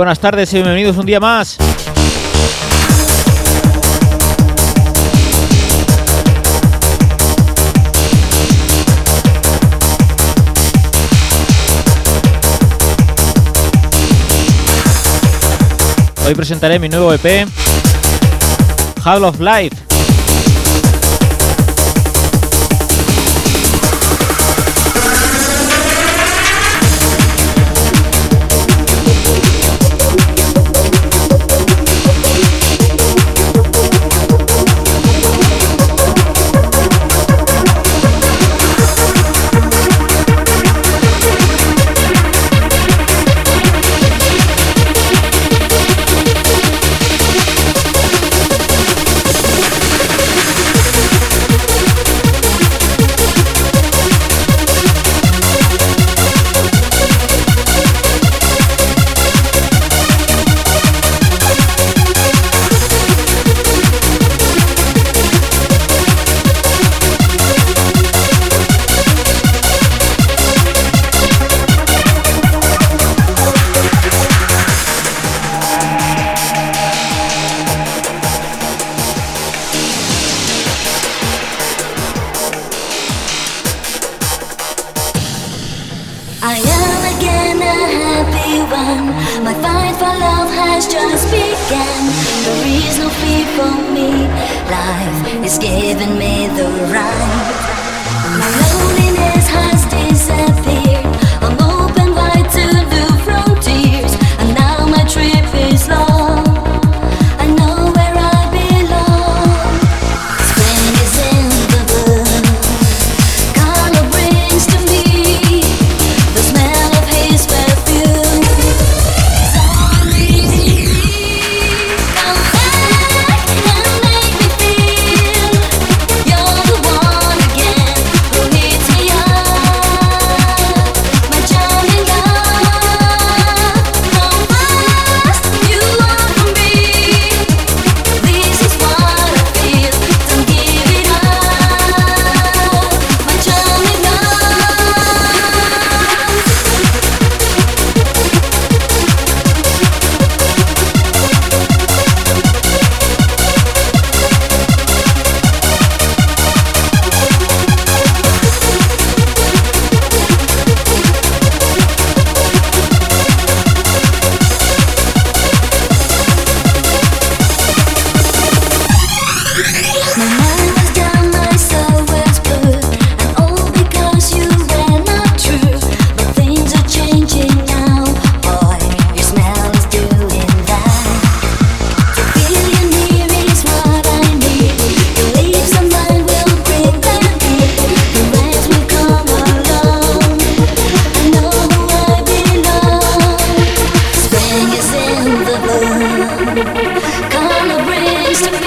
buenas tardes y bienvenidos un día más. Hoy presentaré mi nuevo EP, Hall of Life.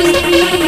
Thank you.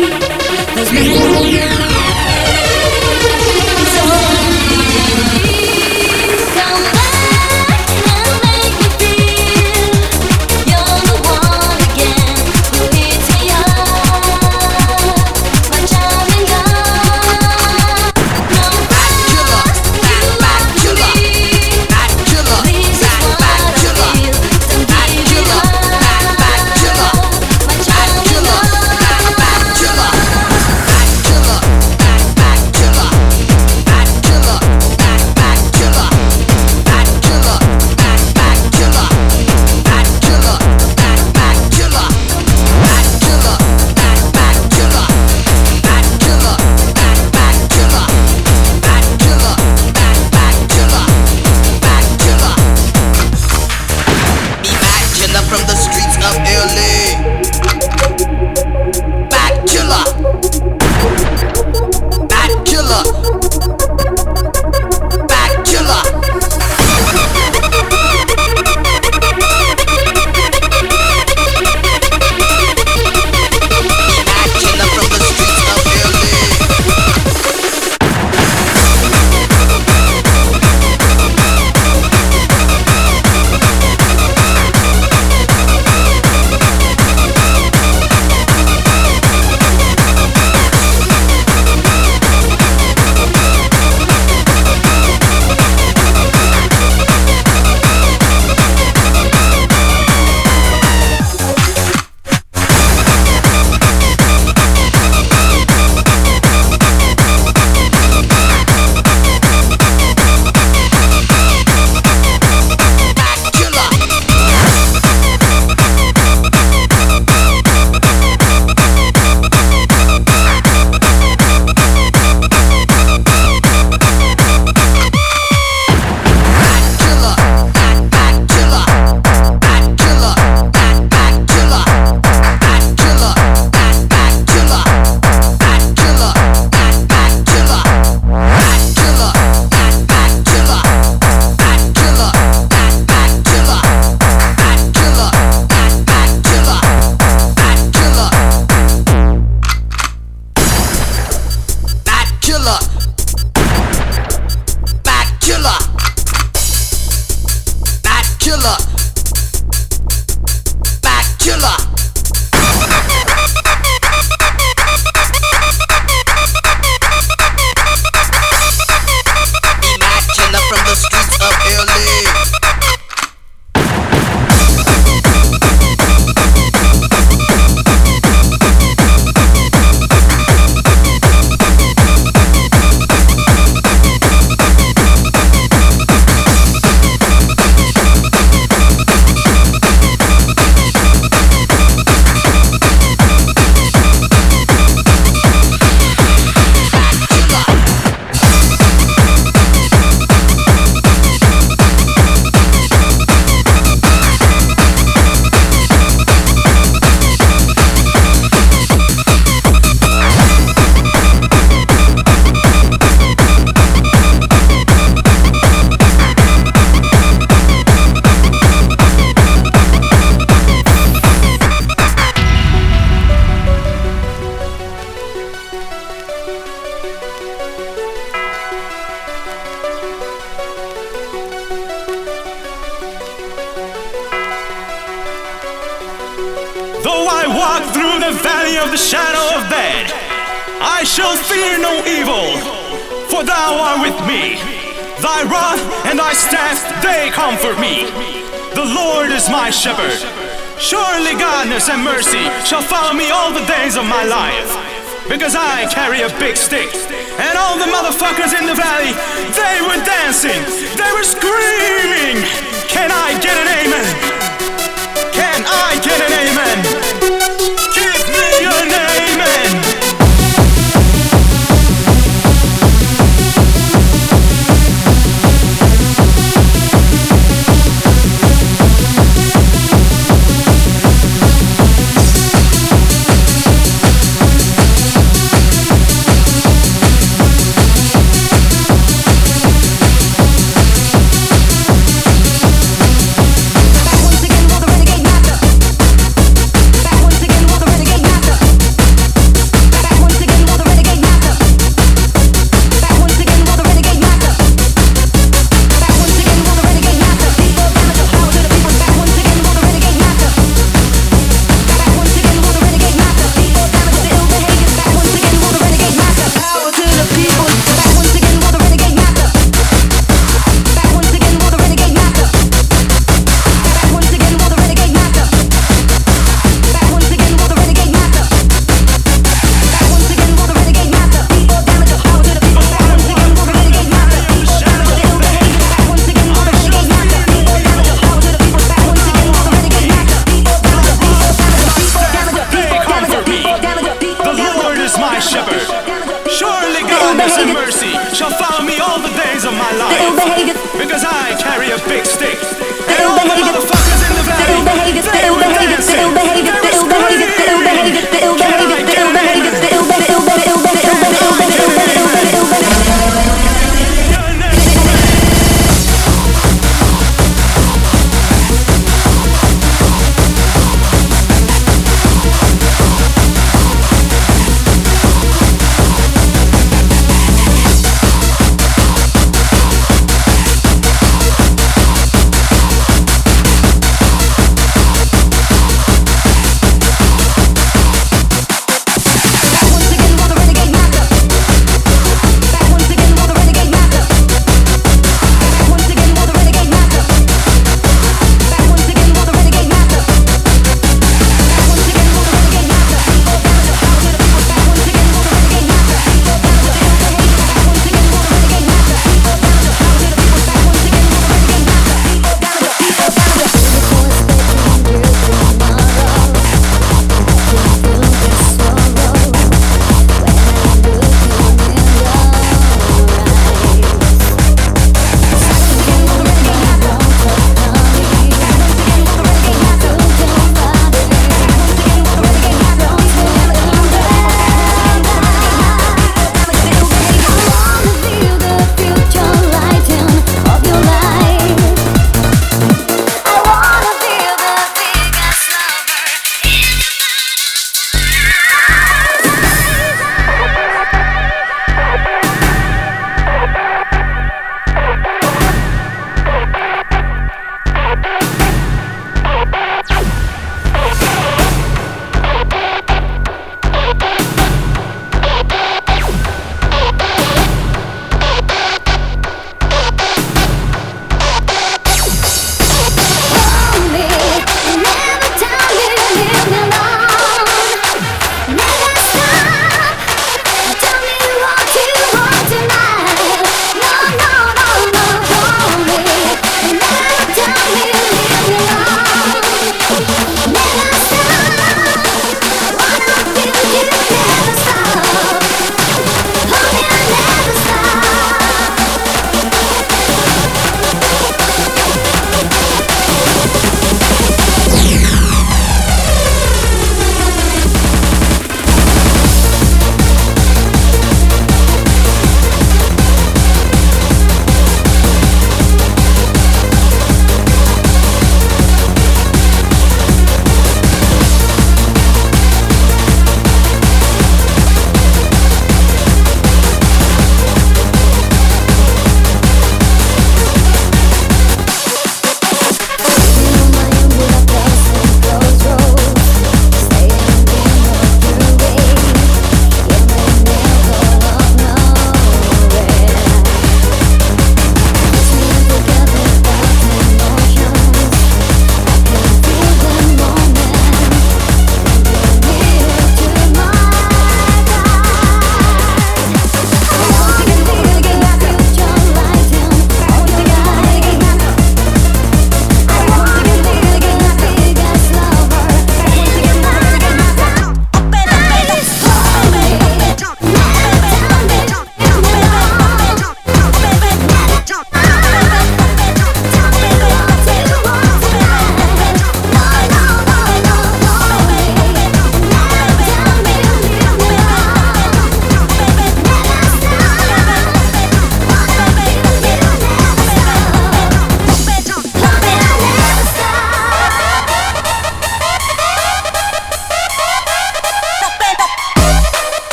With me. Thy rod and thy staff, they comfort me. The Lord is my shepherd. Surely godness and mercy shall follow me all the days of my life. Because I carry a big stick. And all the motherfuckers in the valley, they were dancing. They were screaming. Can I get an amen? Can I get an amen?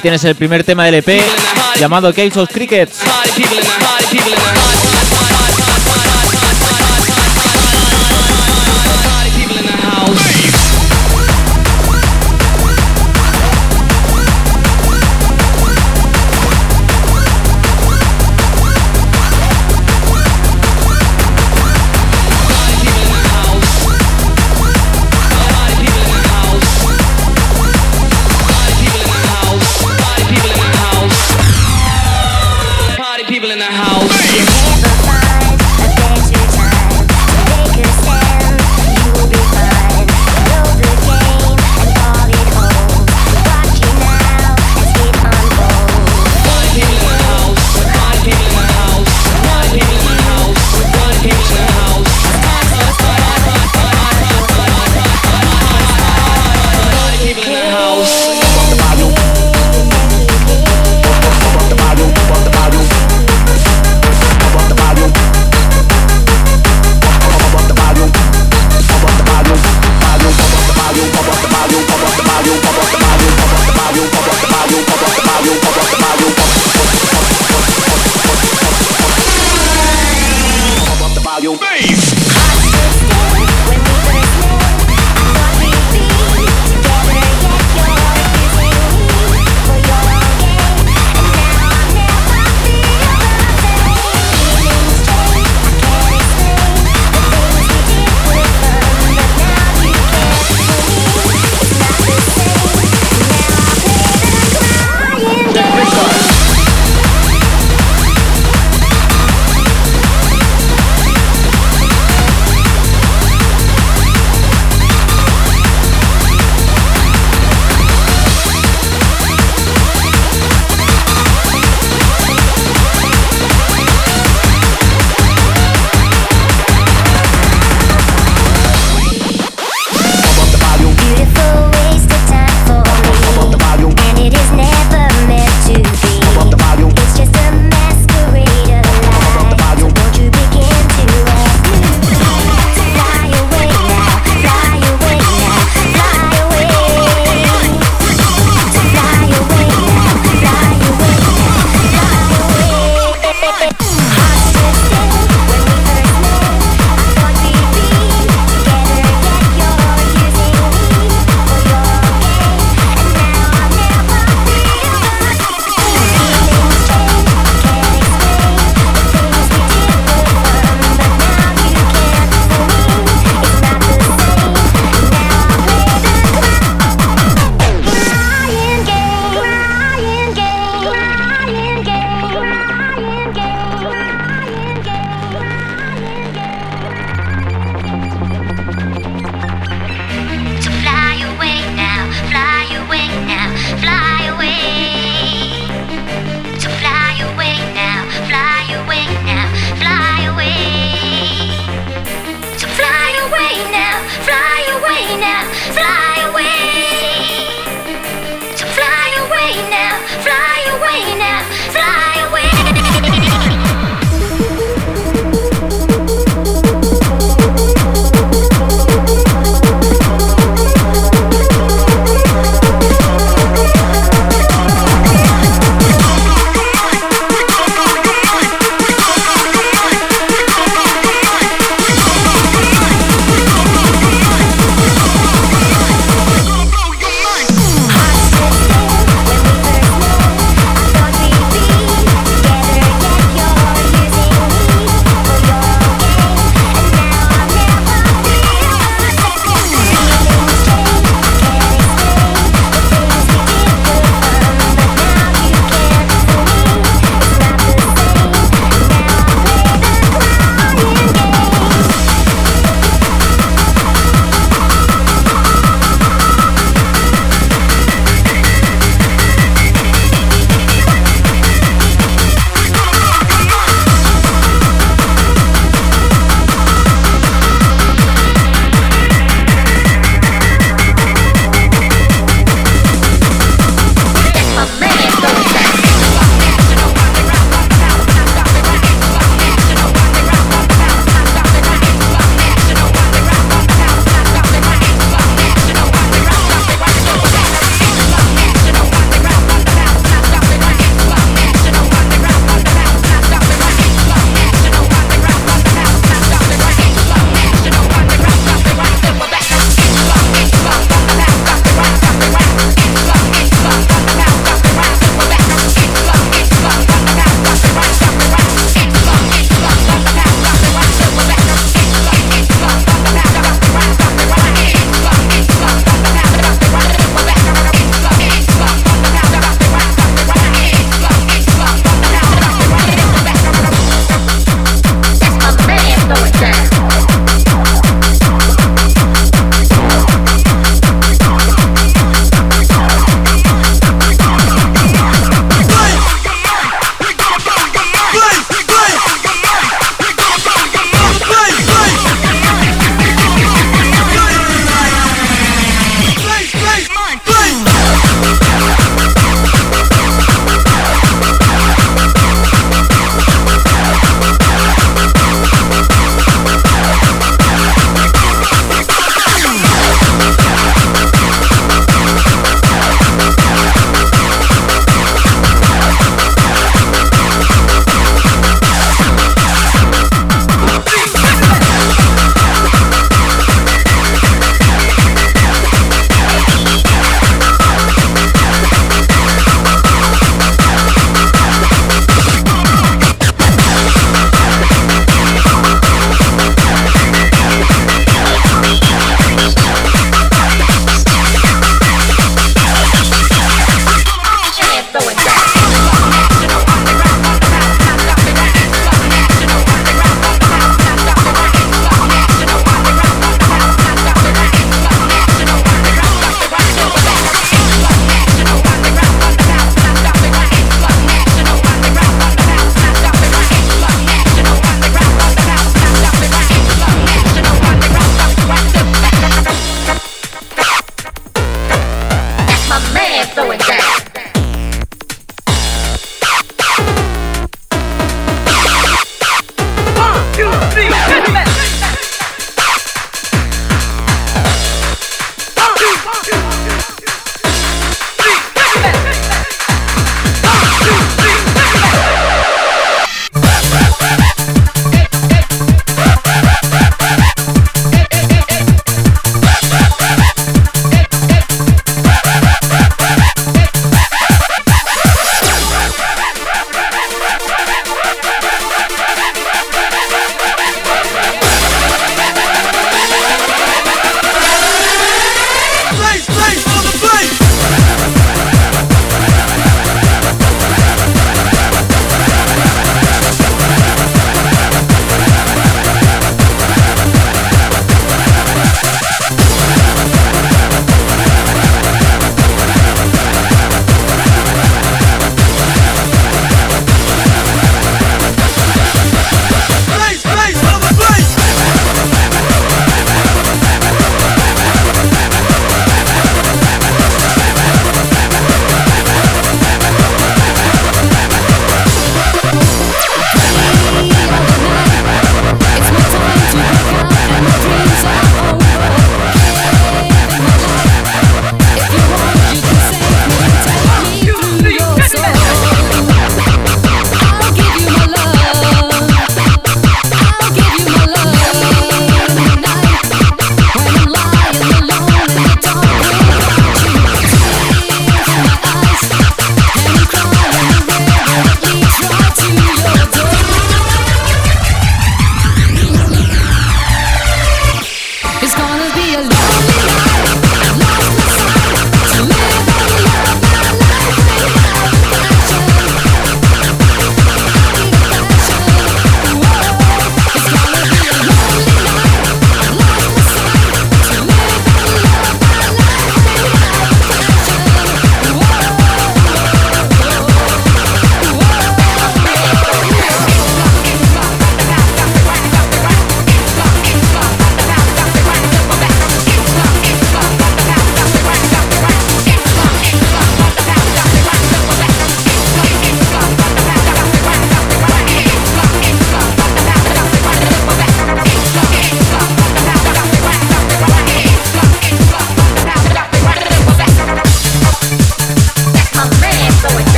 Tienes el primer tema del EP llamado Case of Crickets.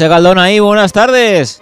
Ese galdón ahí, buenas tardes.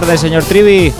Tardes, señor Trivi.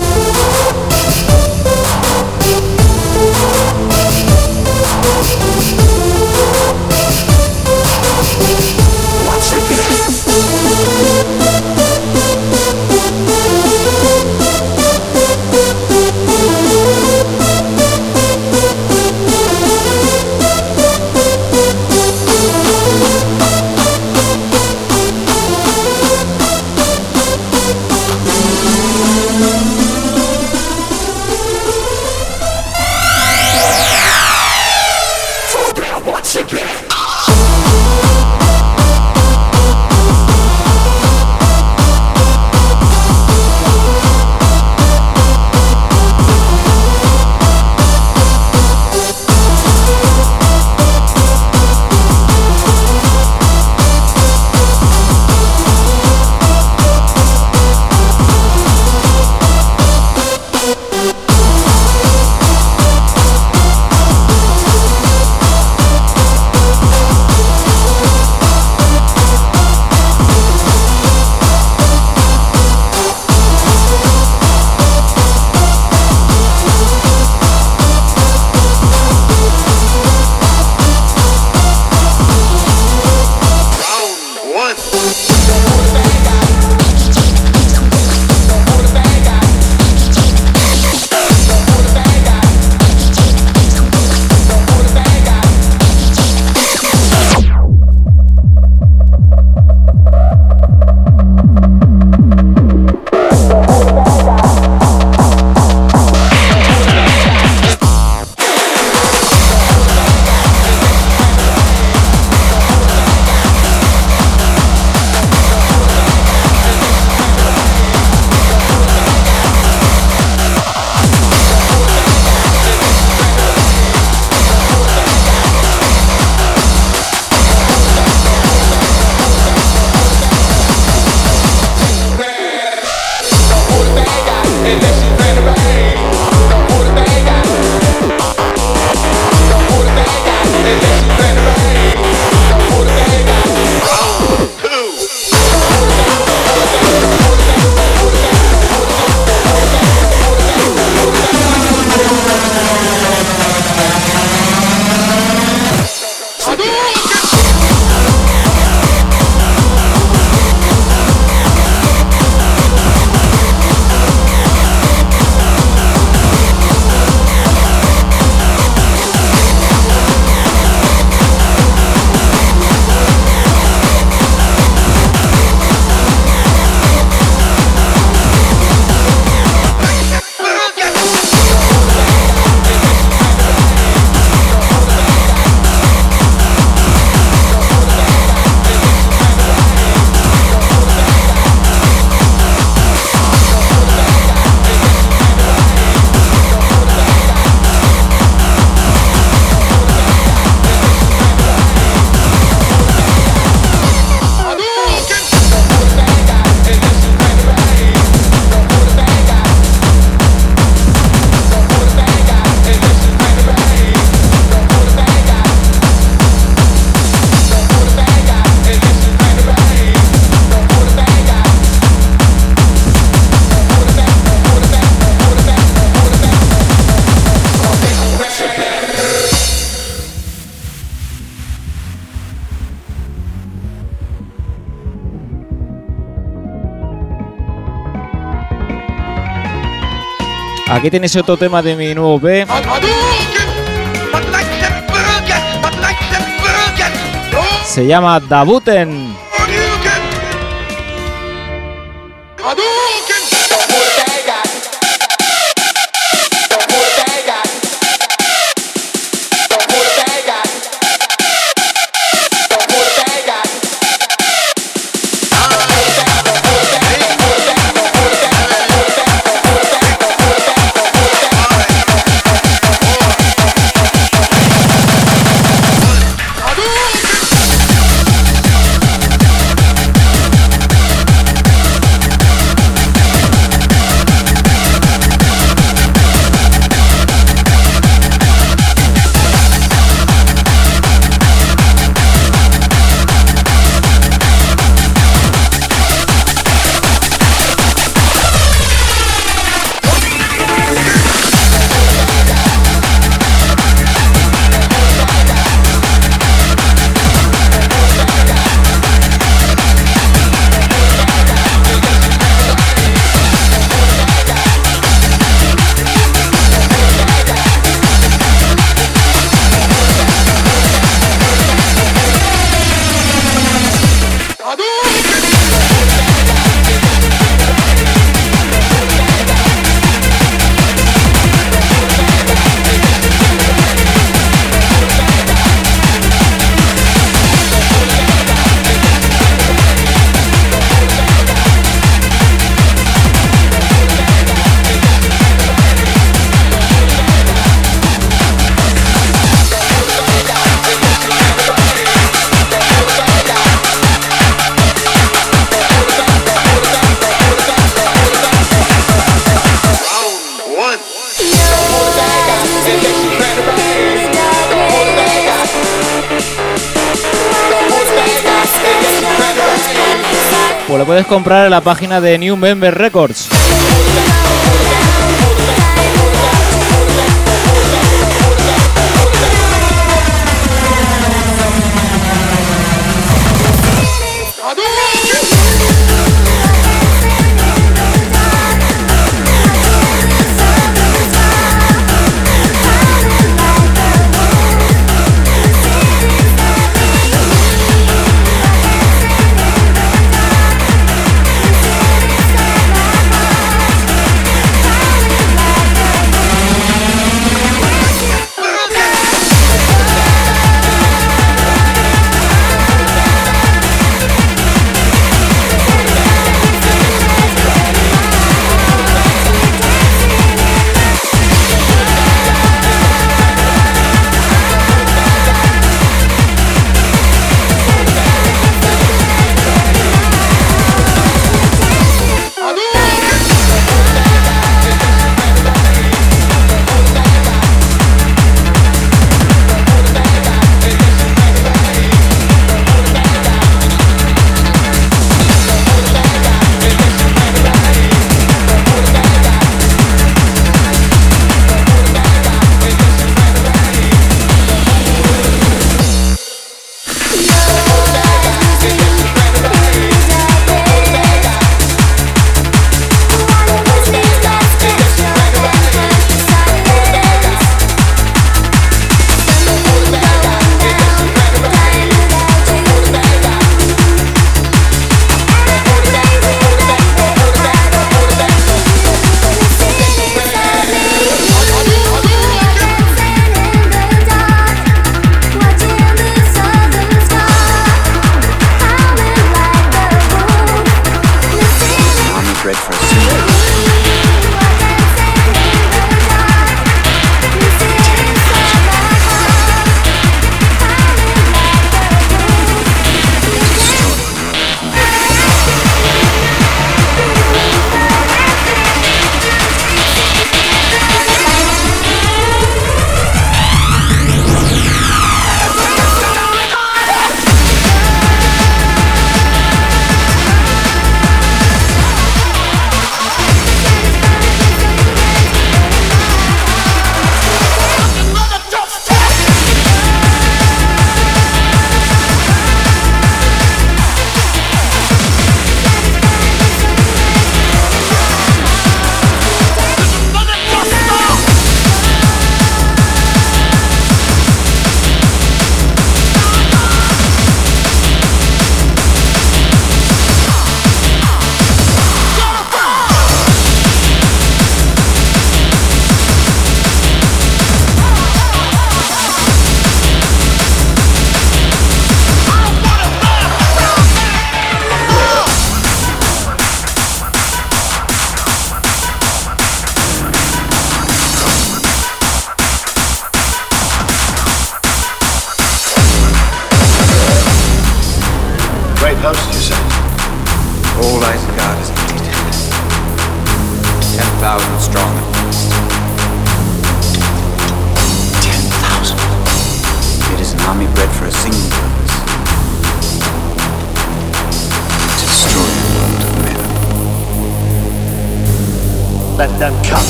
Aquí tenéis otro tema de mi nuevo B. Se llama Dabuten. Pues lo puedes comprar en la página de New Member Records.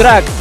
трак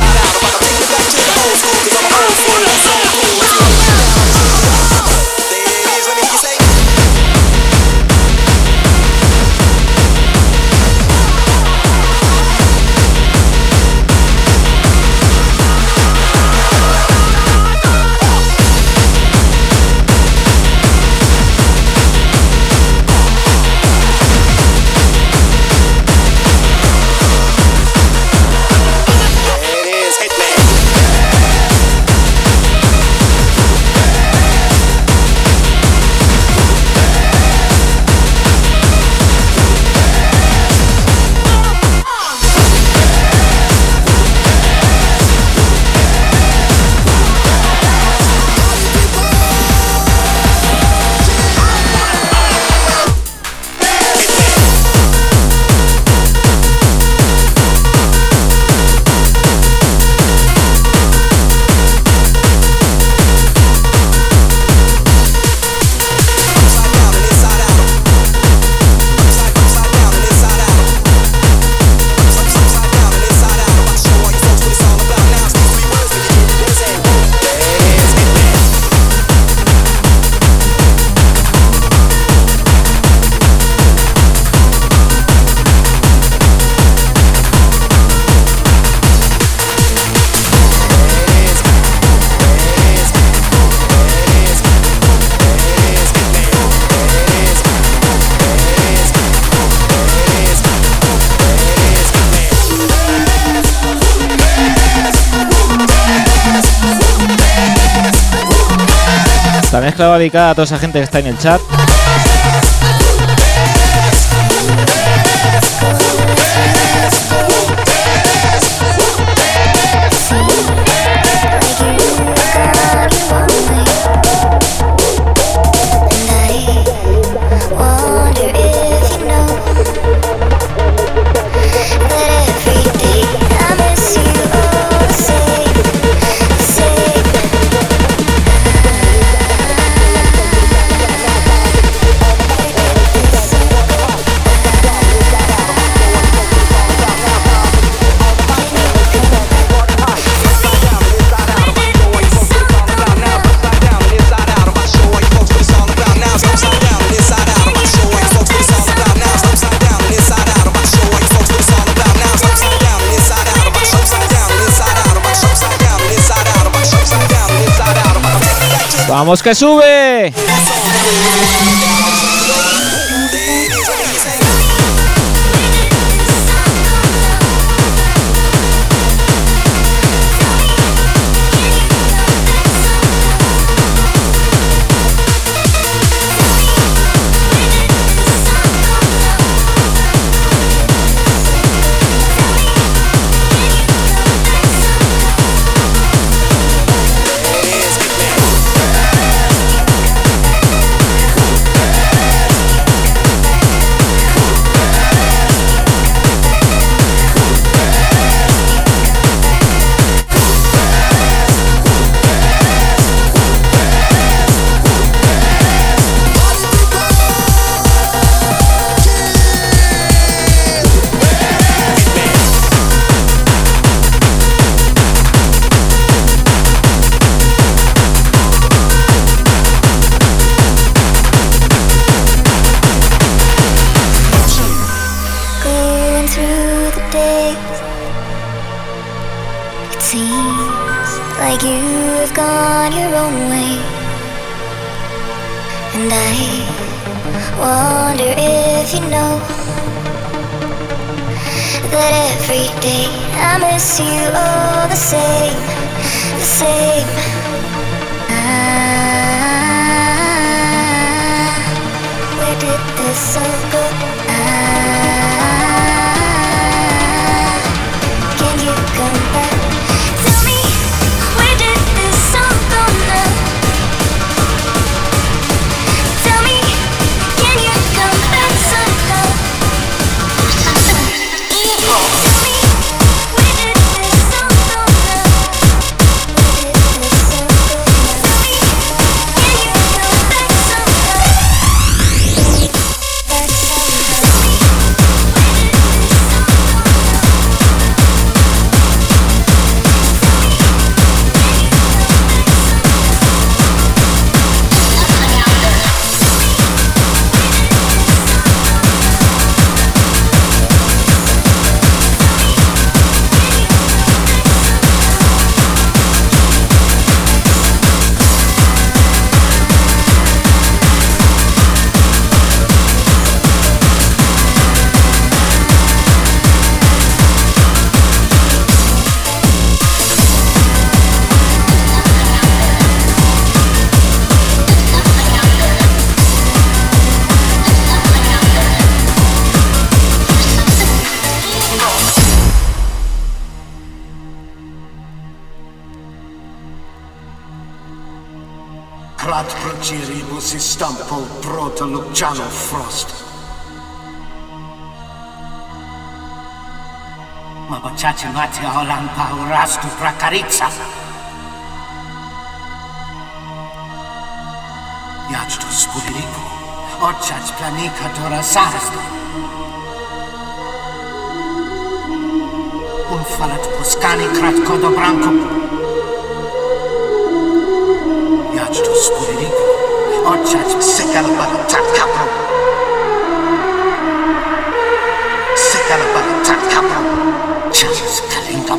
dedicada a toda esa gente que está en el chat. mosca sube. John o. Frost. Mabochache mate olampa urastu prakaritsa. Jacztu spuliriku, oczać planika tora sarstu. Unfalat poskani kratko do branco. branku. Jacztu spuliriku. unchurched, sick and of body, top capital. Sick and of body, top capital. Churches, Kalinga,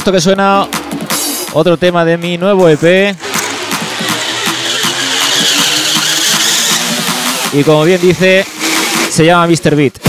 esto que suena, otro tema de mi nuevo EP. Y como bien dice, se llama Mr. Beat.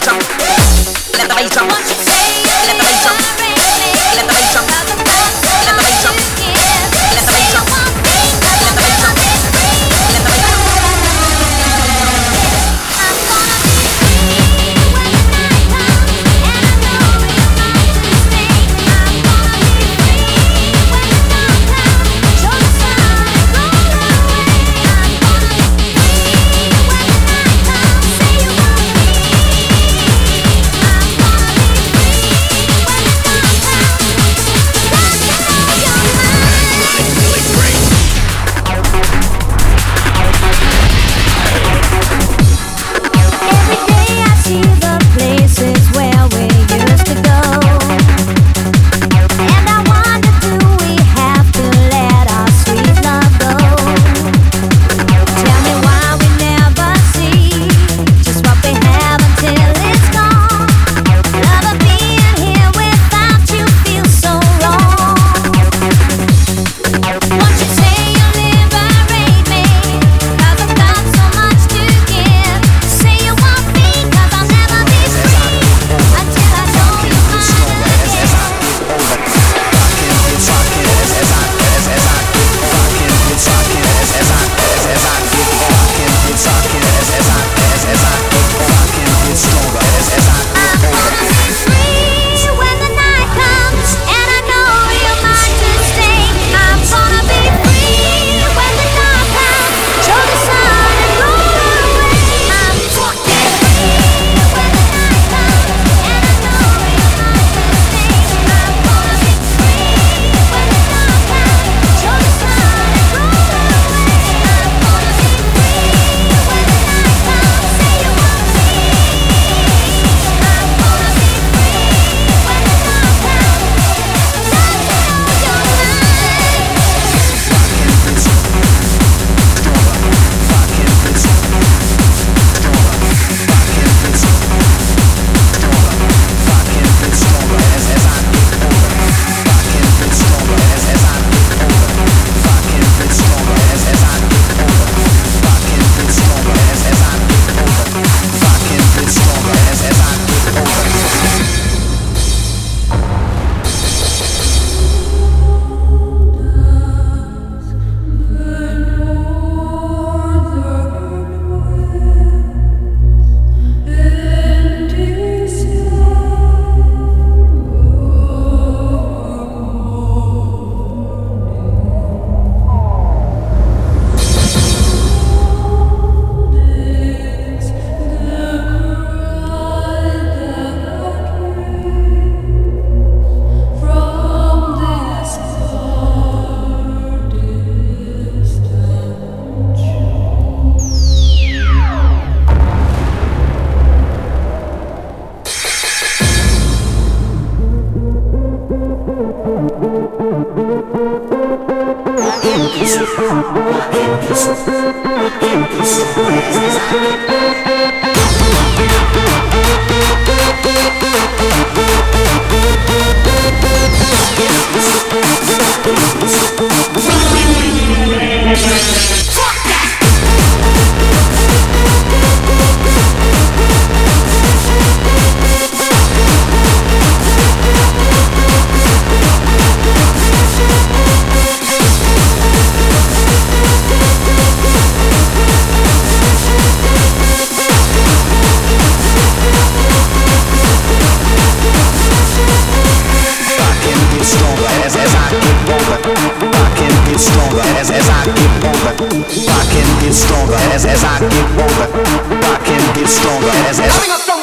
beat on. Let the beat drop. as, as I get older. I can get stronger as, as I get older. I can get stronger as, as I get older. I can get stronger as, as I get older.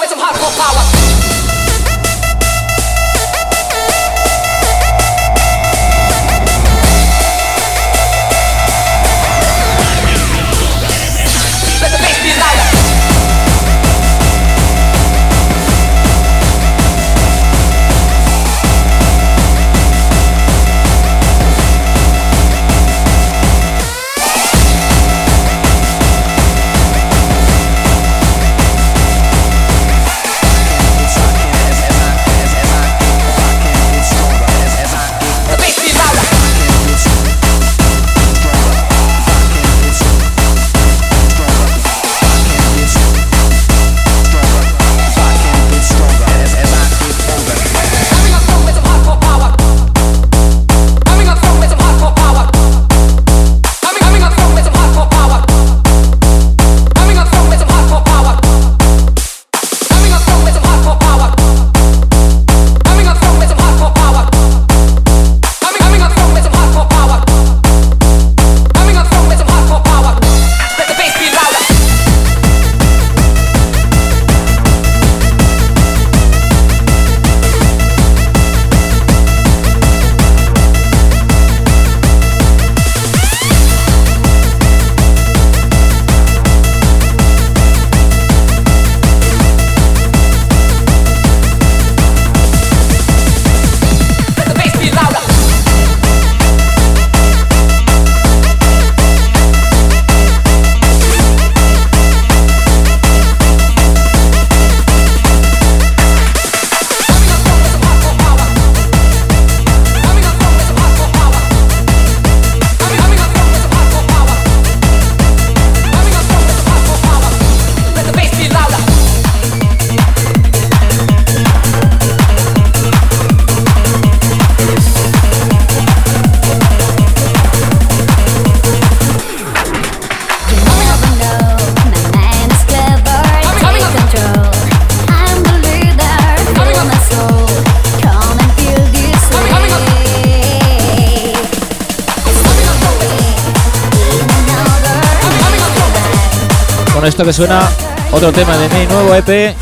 Esto que suena otro tema de mi nuevo EP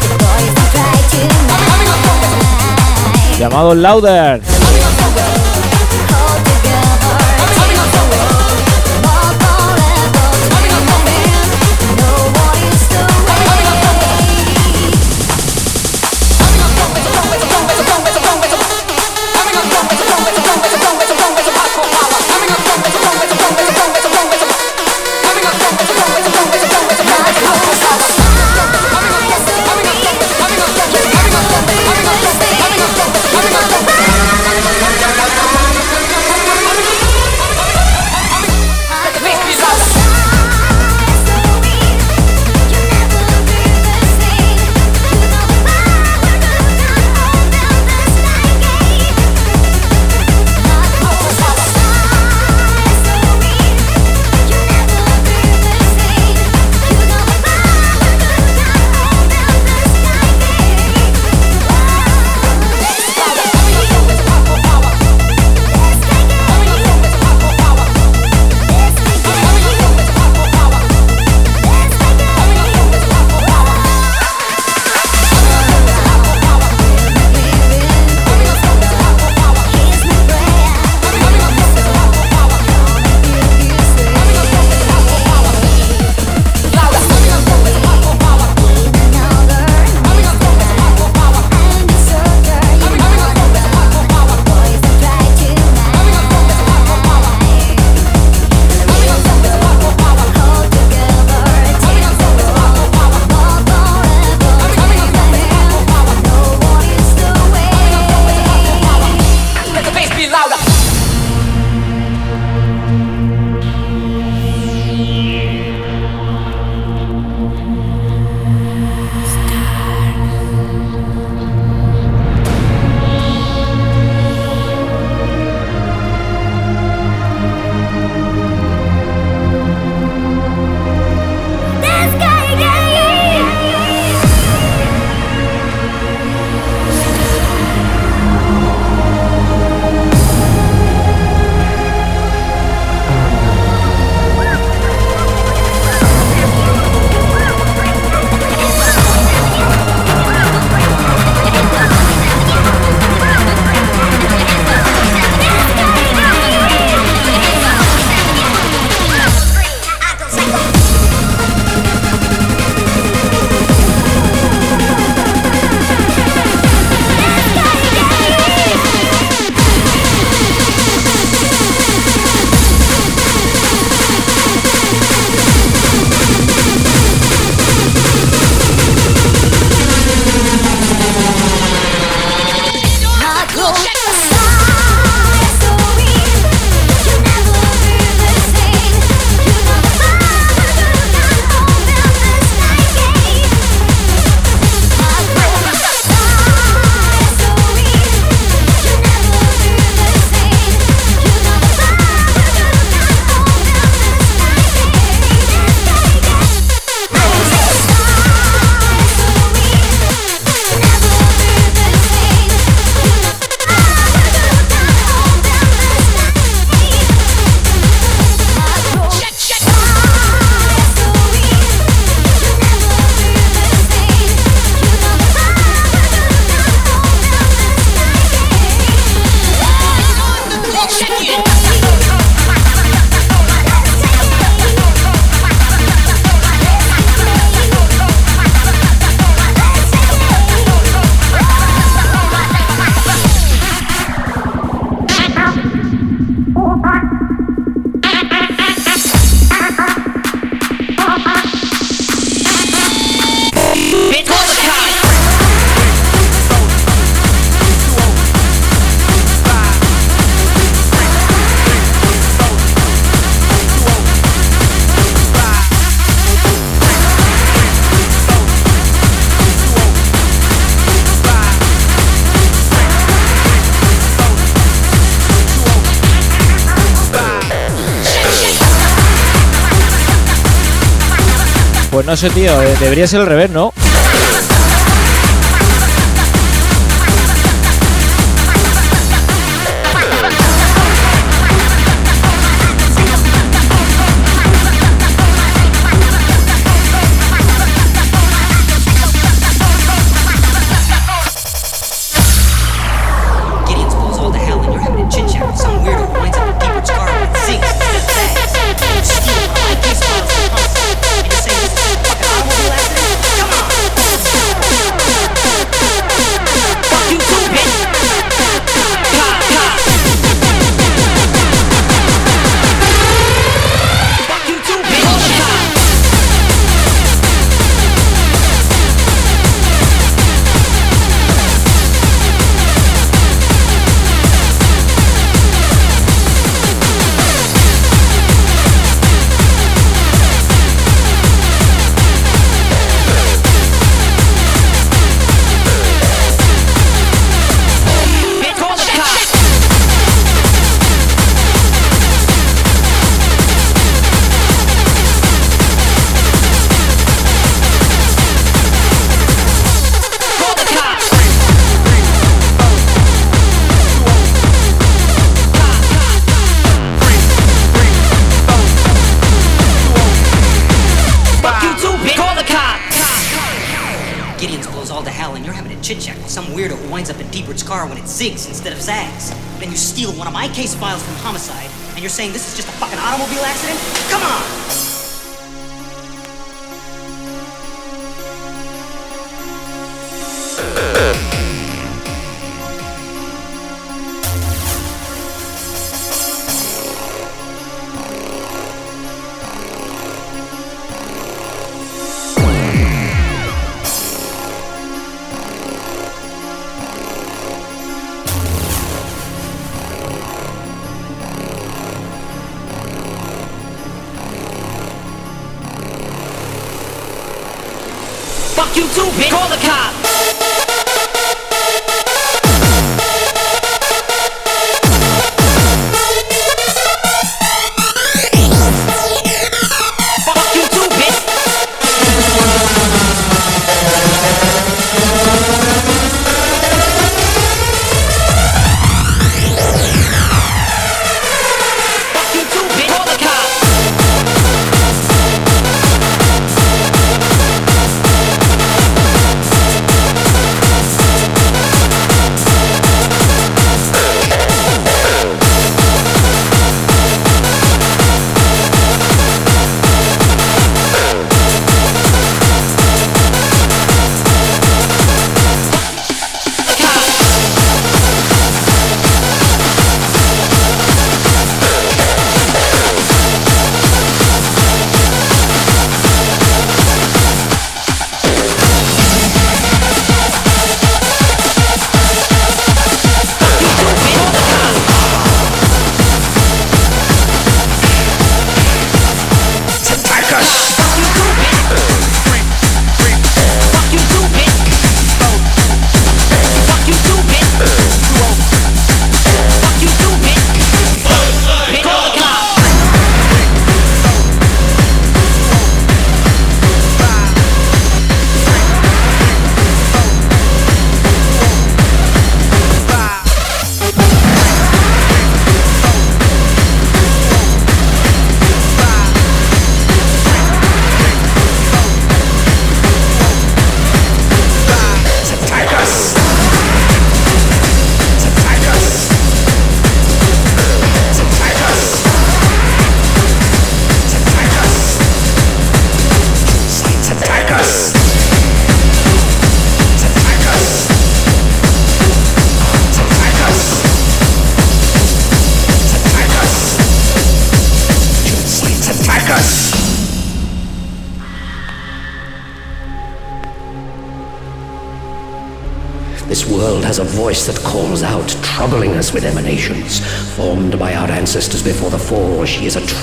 llamado Louder. No sé, tío, eh, debería ser al revés, ¿no?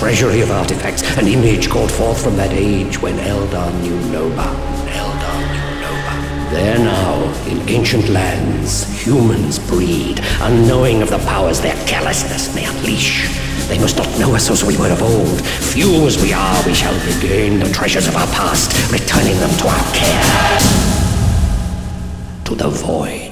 Treasury of artifacts, an image called forth from that age when Eldar knew no bound. Eldar knew no bound. There now, in ancient lands, humans breed, unknowing of the powers their callousness may unleash. They must not know us as we were of old. Few as we are, we shall regain the treasures of our past, returning them to our care. To the void.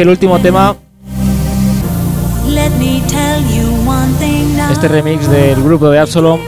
el último tema. Este remix del grupo de Absalom